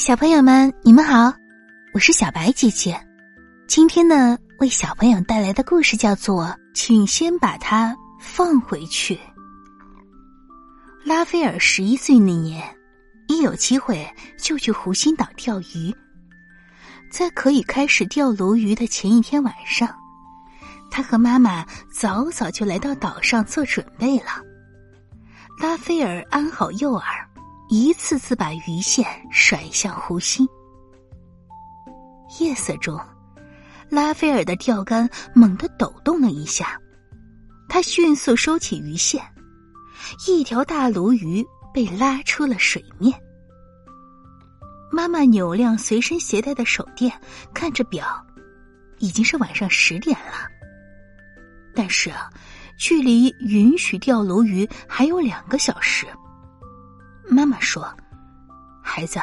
小朋友们，你们好，我是小白姐姐。今天呢，为小朋友带来的故事叫做《请先把它放回去》。拉斐尔十一岁那年，一有机会就去湖心岛钓鱼。在可以开始钓鲈鱼的前一天晚上，他和妈妈早早就来到岛上做准备了。拉斐尔安好诱饵。一次次把鱼线甩向湖心。夜色中，拉斐尔的钓竿猛地抖动了一下，他迅速收起鱼线，一条大鲈鱼被拉出了水面。妈妈扭亮随身携带的手电，看着表，已经是晚上十点了。但是啊，距离允许钓鲈鱼还有两个小时。妈妈说：“孩子，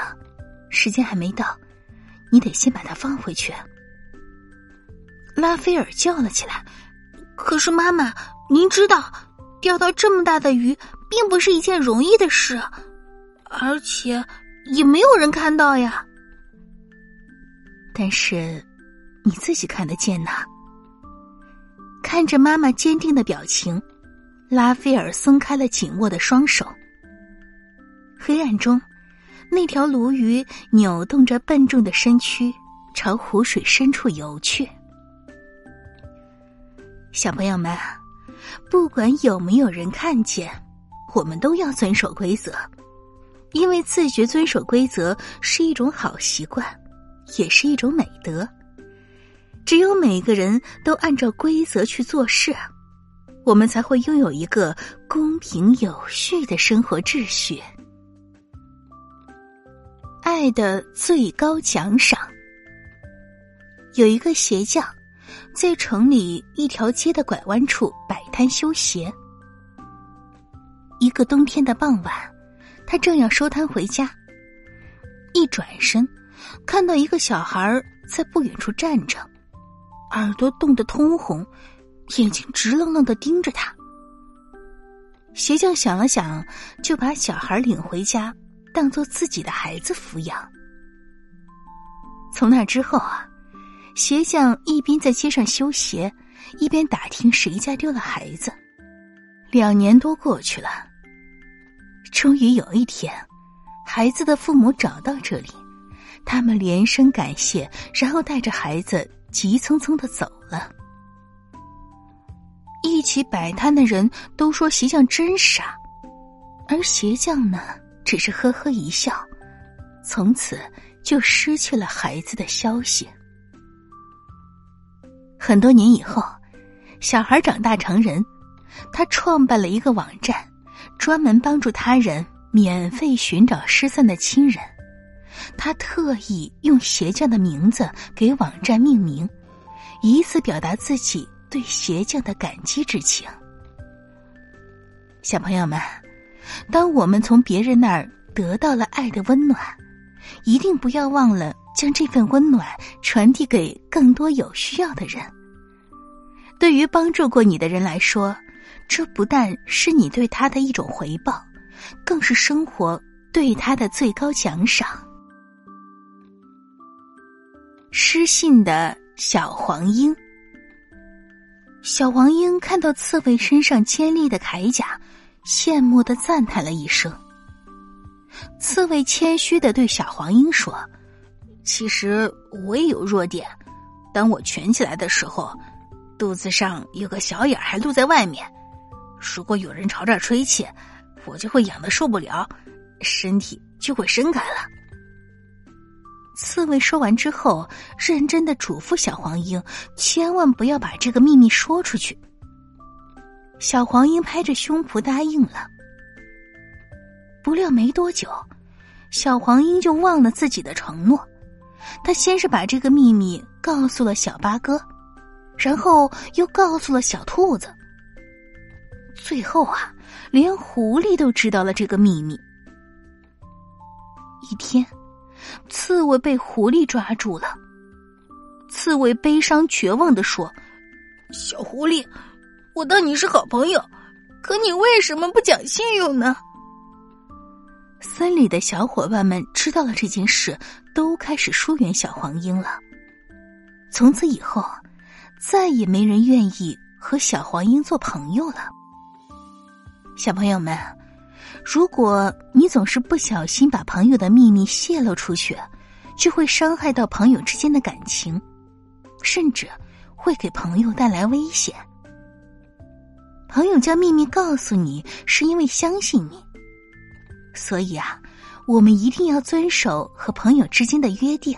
时间还没到，你得先把它放回去。”拉斐尔叫了起来：“可是妈妈，您知道，钓到这么大的鱼并不是一件容易的事，而且也没有人看到呀。”但是，你自己看得见呐。看着妈妈坚定的表情，拉斐尔松开了紧握的双手。黑暗中，那条鲈鱼扭动着笨重的身躯，朝湖水深处游去。小朋友们，不管有没有人看见，我们都要遵守规则，因为自觉遵守规则是一种好习惯，也是一种美德。只有每个人都按照规则去做事，我们才会拥有一个公平有序的生活秩序。爱的最高奖赏。有一个鞋匠，在城里一条街的拐弯处摆摊修鞋。一个冬天的傍晚，他正要收摊回家，一转身，看到一个小孩在不远处站着，耳朵冻得通红，眼睛直愣愣的盯着他。鞋匠想了想，就把小孩领回家。当做自己的孩子抚养。从那之后啊，鞋匠一边在街上修鞋，一边打听谁家丢了孩子。两年多过去了，终于有一天，孩子的父母找到这里，他们连声感谢，然后带着孩子急匆匆的走了。一起摆摊的人都说鞋匠真傻，而鞋匠呢？只是呵呵一笑，从此就失去了孩子的消息。很多年以后，小孩长大成人，他创办了一个网站，专门帮助他人免费寻找失散的亲人。他特意用鞋匠的名字给网站命名，以此表达自己对鞋匠的感激之情。小朋友们。当我们从别人那儿得到了爱的温暖，一定不要忘了将这份温暖传递给更多有需要的人。对于帮助过你的人来说，这不但是你对他的一种回报，更是生活对他的最高奖赏。失信的小黄鹰，小黄鹰看到刺猬身上尖利的铠甲。羡慕的赞叹了一声。刺猬谦虚的对小黄莺说：“其实我也有弱点，当我蜷起来的时候，肚子上有个小眼还露在外面。如果有人朝这儿吹气，我就会痒的受不了，身体就会伸开了。”刺猬说完之后，认真的嘱咐小黄莺：“千万不要把这个秘密说出去。”小黄莺拍着胸脯答应了。不料没多久，小黄莺就忘了自己的承诺。他先是把这个秘密告诉了小八哥，然后又告诉了小兔子。最后啊，连狐狸都知道了这个秘密。一天，刺猬被狐狸抓住了。刺猬悲伤绝望的说：“小狐狸。”我当你是好朋友，可你为什么不讲信用呢？村里的小伙伴们知道了这件事，都开始疏远小黄莺了。从此以后，再也没人愿意和小黄莺做朋友了。小朋友们，如果你总是不小心把朋友的秘密泄露出去，就会伤害到朋友之间的感情，甚至会给朋友带来危险。朋友将秘密告诉你，是因为相信你。所以啊，我们一定要遵守和朋友之间的约定，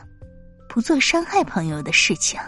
不做伤害朋友的事情。